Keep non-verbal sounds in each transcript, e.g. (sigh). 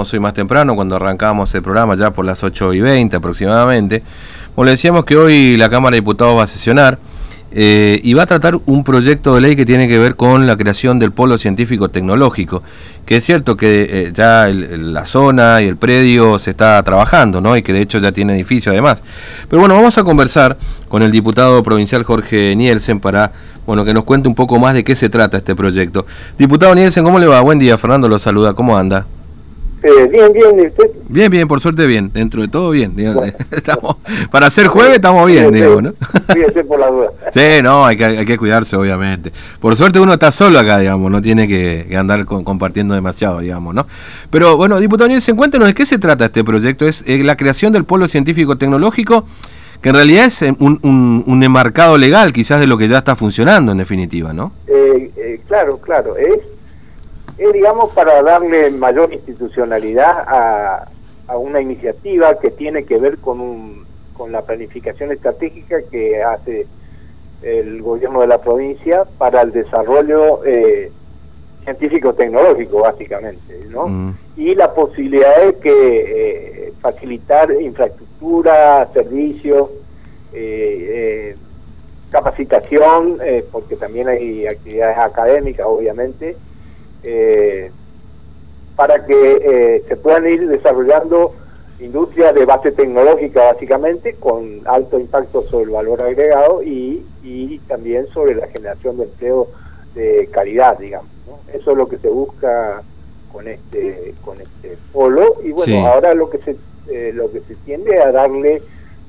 hoy más temprano, cuando arrancamos el programa, ya por las 8 y 20 aproximadamente, como le decíamos que hoy la Cámara de Diputados va a sesionar eh, y va a tratar un proyecto de ley que tiene que ver con la creación del polo científico tecnológico, que es cierto que eh, ya la zona y el predio se está trabajando, ¿no? Y que de hecho ya tiene edificio además. Pero bueno, vamos a conversar con el diputado provincial Jorge Nielsen para, bueno, que nos cuente un poco más de qué se trata este proyecto. Diputado Nielsen, ¿cómo le va? Buen día, Fernando lo saluda, ¿cómo anda? Eh, bien, bien, usted? Bien, bien, por suerte bien, dentro de todo bien. (laughs) estamos, para ser jueves estamos bien, digo, ¿no? Fíjese por la duda. (laughs) Sí, no, hay que, hay que cuidarse, obviamente. Por suerte uno está solo acá, digamos, no tiene que, andar compartiendo demasiado, digamos, ¿no? Pero bueno, diputado Nielsen, cuéntenos de qué se trata este proyecto. Es eh, la creación del Polo Científico Tecnológico, que en realidad es eh, un, un, un, enmarcado legal, quizás de lo que ya está funcionando, en definitiva, ¿no? Eh, claro, claro. Es es, digamos, para darle mayor institucionalidad a, una iniciativa que tiene que ver con, un, con la planificación estratégica que hace el gobierno de la provincia para el desarrollo eh, científico-tecnológico, básicamente, ¿no? Mm. Y la posibilidad de que eh, facilitar infraestructura, servicios, eh, capacitación, porque también hay actividades académicas, obviamente, eh, para que eh, se puedan ir desarrollando industrias de base tecnológica básicamente con alto impacto sobre el valor agregado y, y también sobre la generación de empleo de calidad, digamos. Eso es lo que se busca con este con este polo y bueno, ahora lo que se eh, lo que se tiende a darle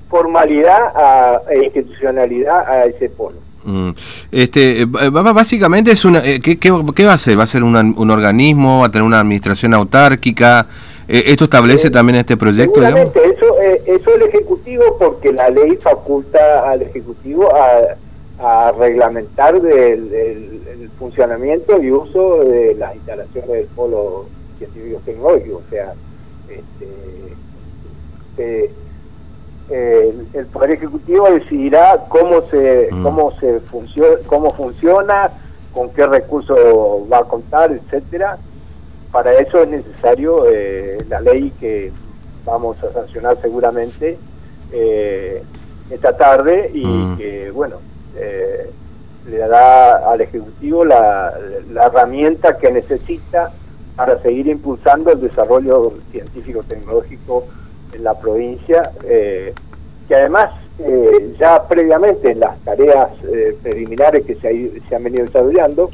formalidad a, e institucionalidad a ese polo. Mm. Este, básicamente es una, eh, ¿qué, qué, va a ser? ¿Va a ser un organismo? ¿Va a tener una administración autárquica? Eh, ¿Esto establece también este proyecto? Seguramente, eso, eh, eso el Ejecutivo, porque la ley faculta al Ejecutivo a, reglamentar el funcionamiento y uso de las instalaciones del polo científico tecnológico. O sea, este, el poder ejecutivo decidirá cómo se mm. cómo se funciona cómo funciona con qué recursos va a contar etcétera para eso es necesario eh, la ley que vamos a sancionar seguramente eh, esta tarde y mm. que bueno eh, le dará al ejecutivo la, la herramienta que necesita para seguir impulsando el desarrollo científico tecnológico en la provincia, eh, que además eh, ya previamente en las tareas eh, preliminares que se, se, han venido desarrollando,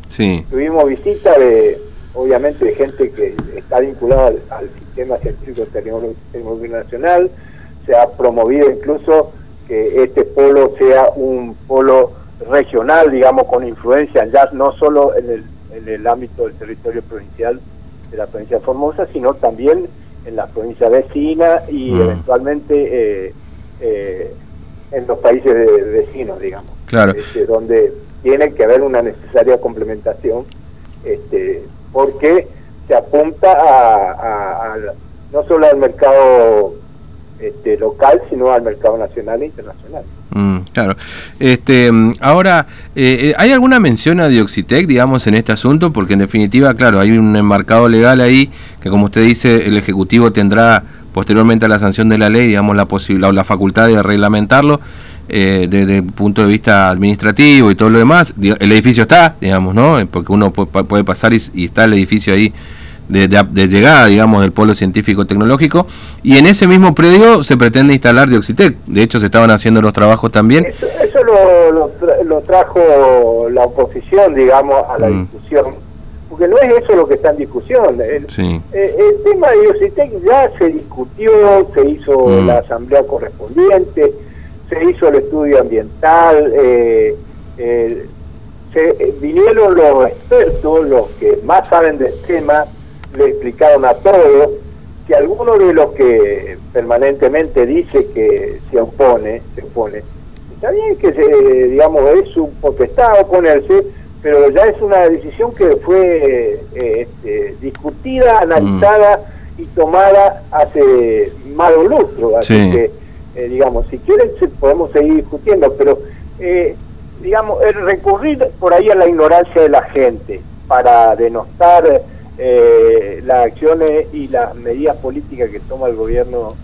tuvimos visita de, obviamente, de gente que está vinculada al, sistema científico tecnológico nacional, se ha promovido incluso que este polo sea un polo regional, digamos, con influencia ya no solo en el, en el ámbito del territorio provincial de la provincia de Formosa, sino también en la provincia vecina y mm. eventualmente eh, eh, en los países vecinos, digamos. Claro. Este, donde tiene que haber una necesaria complementación, este, porque se apunta a, no solo al mercado este, local, sino al mercado nacional e internacional. Mm, claro. Este, ahora, eh, ¿hay alguna mención a Dioxitec, digamos, en este asunto? Porque en definitiva, claro, hay un enmarcado legal ahí que, como usted dice, el Ejecutivo tendrá posteriormente a la sanción de la ley, digamos, la o la facultad de reglamentarlo eh, desde el punto de vista administrativo y todo lo demás. El edificio está, digamos, ¿no? Porque uno puede pasar y está el edificio ahí de, llegada, digamos, del polo científico-tecnológico, y en ese mismo predio se pretende instalar Dioxitec. De hecho, se estaban haciendo los trabajos también. Eso, lo, lo, trajo la oposición, digamos, a la mm. discusión, porque no es eso lo que está en discusión. El, eh, el tema de Dioxitec ya se discutió, se hizo mm. la asamblea correspondiente, se hizo el estudio ambiental, eh, se, vinieron los expertos, los que más saben del tema, le explicaron a todos que alguno de los que permanentemente dice que se opone, se opone, está bien que se, digamos, es un potestad oponerse, pero ya es una decisión que fue eh, este, discutida, analizada y tomada hace más de un lustro, así que, eh, digamos, si quieren podemos seguir discutiendo, pero, eh, digamos, el recurrir por ahí a la ignorancia de la gente para denostar eh, las acciones y las medidas políticas que toma el gobierno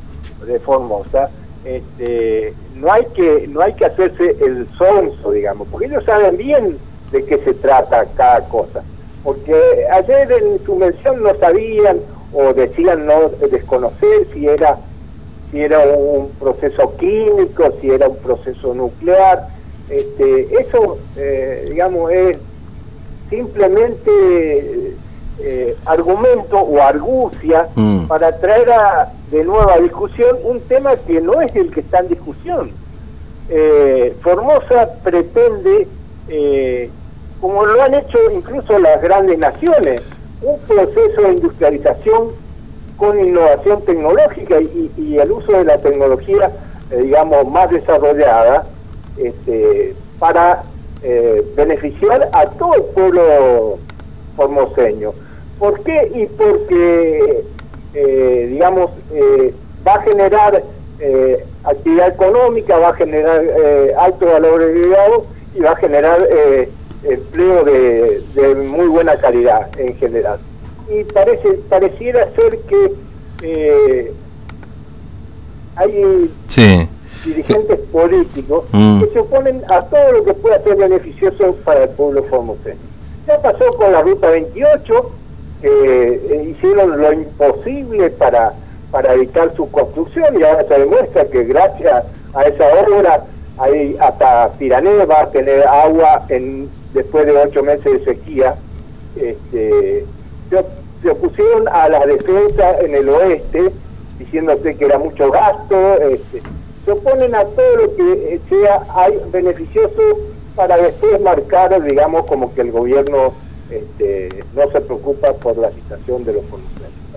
de Formosa, este, no hay que no hay que hacerse el sonso, digamos, porque ellos saben bien de qué se trata cada cosa. Porque ayer en su mención no sabían o decían no desconocer si era si era un proceso químico, si era un proceso nuclear. Este, eso, eh, digamos, es simplemente eh, argumento o argucia mm. para traer a, de nueva discusión un tema que no es el que está en discusión. Eh, Formosa pretende, como lo han hecho incluso las grandes naciones, un proceso de industrialización con innovación tecnológica y, el uso de la tecnología, eh, digamos, más desarrollada este, para eh, beneficiar a todo el pueblo formoseño. ¿Por qué? Y porque, eh, digamos, va a generar actividad económica, va a generar alto valor agregado y va a generar empleo de, de muy buena calidad en general y parece pareciera ser que eh, hay dirigentes políticos mm. que se oponen a todo lo que pueda ser beneficioso para el pueblo formoseño. Ya pasó con la Ruta 28, que eh, hicieron lo imposible para, para evitar su construcción y ahora se demuestra que gracias a esa obra hay hasta Pirané va a tener agua en después de ocho meses de sequía. Este, se opusieron a la defensa en el oeste, diciéndose que era mucho gasto, este, se oponen a todo lo que eh, sea beneficioso para después marcar, digamos, como que el gobierno este, no se preocupa por la situación de los fondos.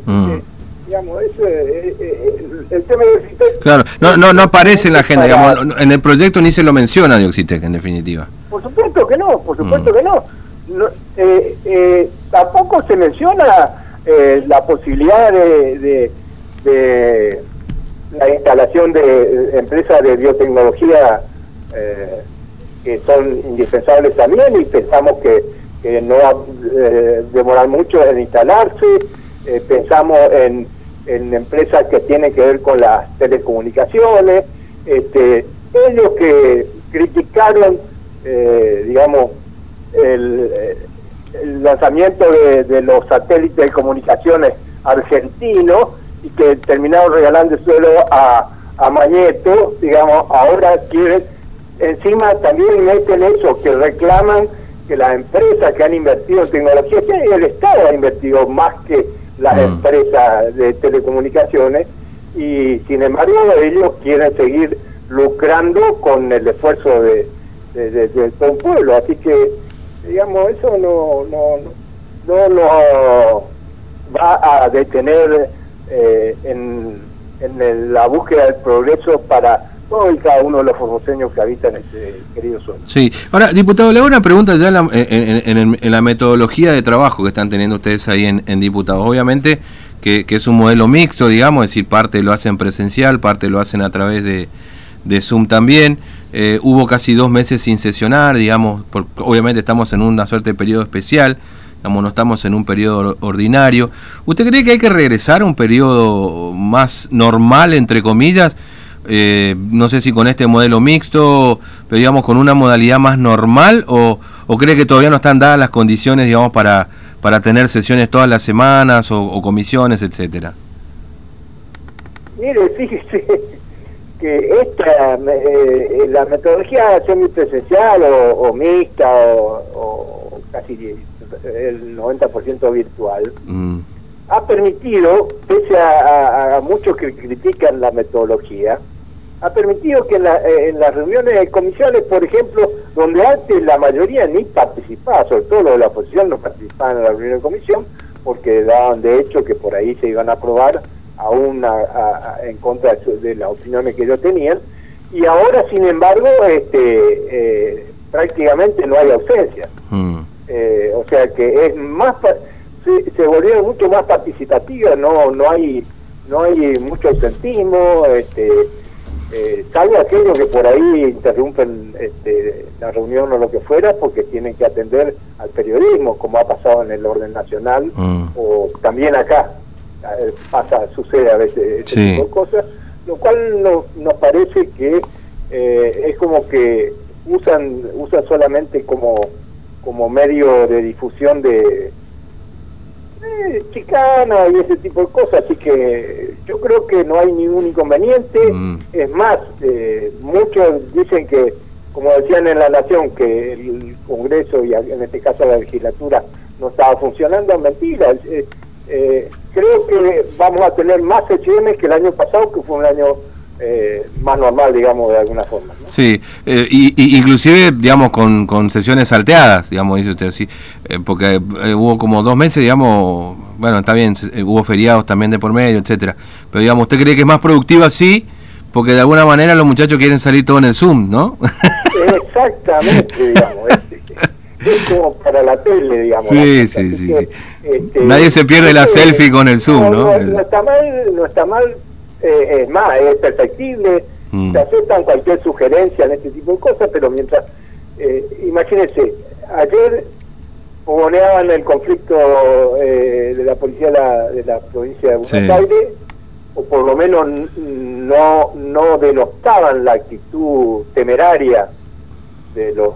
Mm. digamos, ese, eh, eh, el, tema de Oxitec... Claro, no, no, no aparece en la agenda, digamos, en el proyecto ni se lo menciona de Oxitec, en definitiva. Por supuesto que no, por supuesto mm. que no no, eh, eh, tampoco se menciona eh, la posibilidad de, de, la instalación de empresas de biotecnología que son indispensables también y pensamos que, no va a demorar mucho en instalarse. pensamos en, en empresas que tienen que ver con las telecomunicaciones. Este, ellos que criticaron, digamos, el, lanzamiento de, los satélites de comunicaciones argentinos y que terminaron regalando el suelo a, a Mañeto, digamos, ahora quieren, encima también meten eso, que reclaman que las empresas que han invertido en tecnología, que el Estado ha invertido más que las mm. empresas de telecomunicaciones, y sin embargo ellos quieren seguir lucrando con el esfuerzo de, de, de todo un pueblo. Así que digamos, eso no, no, no, no va a detener eh, en, en la búsqueda del progreso para y cada uno de los formoseños que habitan ese querido suelo. Sí, ahora, diputado, le hago una pregunta ya en la, en, la metodología de trabajo que están teniendo ustedes ahí en, diputados. Obviamente que, que, es un modelo mixto, digamos, es decir, parte lo hacen presencial, parte lo hacen a través de, de Zoom también. Eh, hubo casi dos meses sin sesionar, digamos, porque obviamente estamos en una suerte de periodo especial, digamos, no estamos en un periodo ordinario. ¿Usted cree que hay que regresar a un periodo más normal, entre comillas? Eh, no sé si con este modelo mixto, pero digamos con una modalidad más normal, o, cree que todavía no están dadas las condiciones, digamos, para, para tener sesiones todas las semanas o, comisiones, etcétera? Mire, fíjese, (laughs) que esta, eh, la metodología semipresencial o, o mixta o, casi el 90% virtual, mm. ha permitido, pese a, muchos que critican la metodología, ha permitido que en, en, las reuniones de comisiones, por ejemplo, donde antes la mayoría ni participaba, sobre todo los de la oposición no participaban en la reunión de comisión, porque daban de hecho que por ahí se iban a aprobar aún en contra de, las opiniones que ellos tenían, y ahora, sin embargo, este, eh, prácticamente no hay ausencia. Mm. Eh, o sea que es más se, se volvieron mucho más participativas, no no hay no hay mucho ausentismo, este, eh, salvo aquellos que por ahí interrumpen este, la reunión o lo que fuera porque tienen que atender al periodismo, como ha pasado en el orden nacional mm. o también acá. Eh, pasa, sucede a veces este tipo de cosas, lo cual nos parece que eh, es como que usan usan solamente como como medio de difusión de eh, chicana y ese tipo de cosas, así que yo creo que no hay ningún inconveniente. Mm. Es más, eh, muchos dicen que, como decían en La Nación, que el Congreso y en este caso la legislatura no estaba funcionando, mentira. Eh, eh, creo que vamos a tener más HM que el año pasado, que fue un año eh, más normal, digamos, de alguna forma. Sí, eh, y, inclusive, digamos, con, con sesiones salteadas, digamos, dice usted, sí, eh, porque hubo como dos meses, digamos, bueno, está bien, hubo feriados también de por medio, etcétera, pero digamos, ¿usted cree que es más productiva así? Porque de alguna manera los muchachos quieren salir todo en el Zoom, ¿no? (laughs) Exactamente, digamos, es, como para la tele, digamos. Sí, sí, sí, sí. Este, Nadie se pierde la selfie con el Zoom, ¿no? No, no está mal, no está mal eh, es más, es perfectible, mm. se aceptan cualquier sugerencia en este tipo de cosas, pero mientras, eh, imagínense, ayer fogoneaban el conflicto eh, de la policía de la, provincia de Buenos Aires, o por lo menos no, no denostaban la actitud temeraria de los,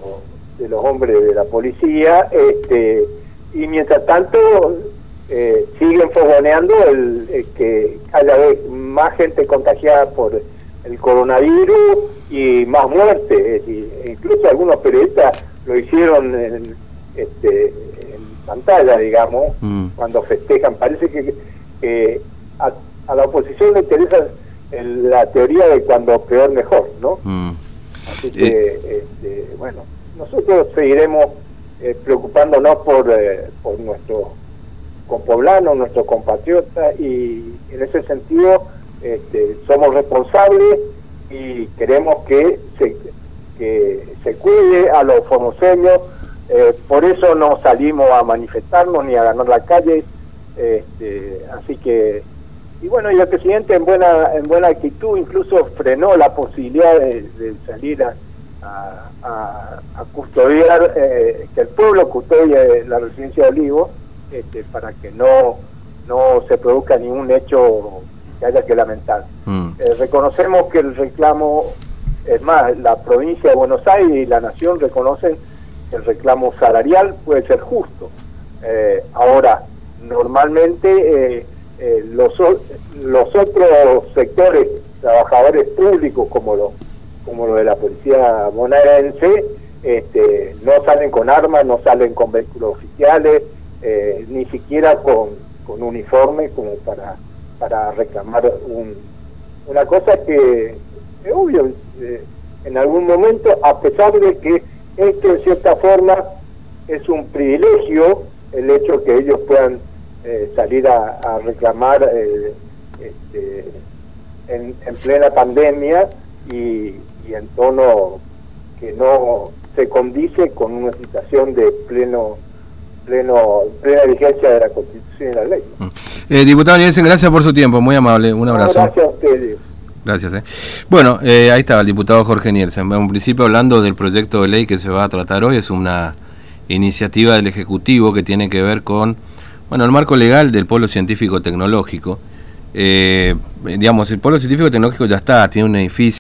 de los hombres de la policía, este, y mientras tanto eh, siguen fogoneando el, que cada vez más gente contagiada por el coronavirus y más muertes. incluso algunos periodistas lo hicieron en, este, en pantalla, digamos, mm. cuando festejan. Parece que a, la oposición le interesa la teoría de cuando peor mejor, ¿no? Mm. Así que, eh. este, bueno, nosotros seguiremos eh, preocupándonos por, por nuestro con poblanos, nuestros compatriotas, y en ese sentido este, somos responsables y queremos que se, que se cuide a los formoseños, eh, por eso no salimos a manifestarnos ni a ganar la calle, este, así que, y bueno, y el presidente en buena, en buena actitud incluso frenó la posibilidad de, salir a, a, custodiar, eh, que el pueblo custodie la residencia de Olivos, este, para que no, no se produzca ningún hecho que haya que lamentar. Mm. Eh, reconocemos que el reclamo, es más, la provincia de Buenos Aires y la nación reconocen el reclamo salarial puede ser justo. Eh, ahora, normalmente eh, los, los otros sectores, trabajadores públicos como lo, como lo de la policía bonaerense, este, no salen con armas, no salen con vehículos oficiales, eh, ni siquiera con, con, uniforme como para, para reclamar un, una cosa que es obvio, eh, en algún momento, a pesar de que esto en cierta forma es un privilegio, el hecho que ellos puedan eh, salir a, reclamar este, en, en, plena pandemia y, y en tono que no se condice con una situación de pleno pleno, plena vigencia de la Constitución y la ley. Mm. Eh, diputado Nielsen, gracias por su tiempo, muy amable, un abrazo. gracias a ustedes. Gracias. Eh. Bueno, eh, ahí estaba el diputado Jorge Nielsen. En principio hablando del proyecto de ley que se va a tratar hoy, es una iniciativa del Ejecutivo que tiene que ver con bueno el marco legal del Polo Científico Tecnológico. Eh, digamos, el Polo Científico Tecnológico ya está, tiene un edificio.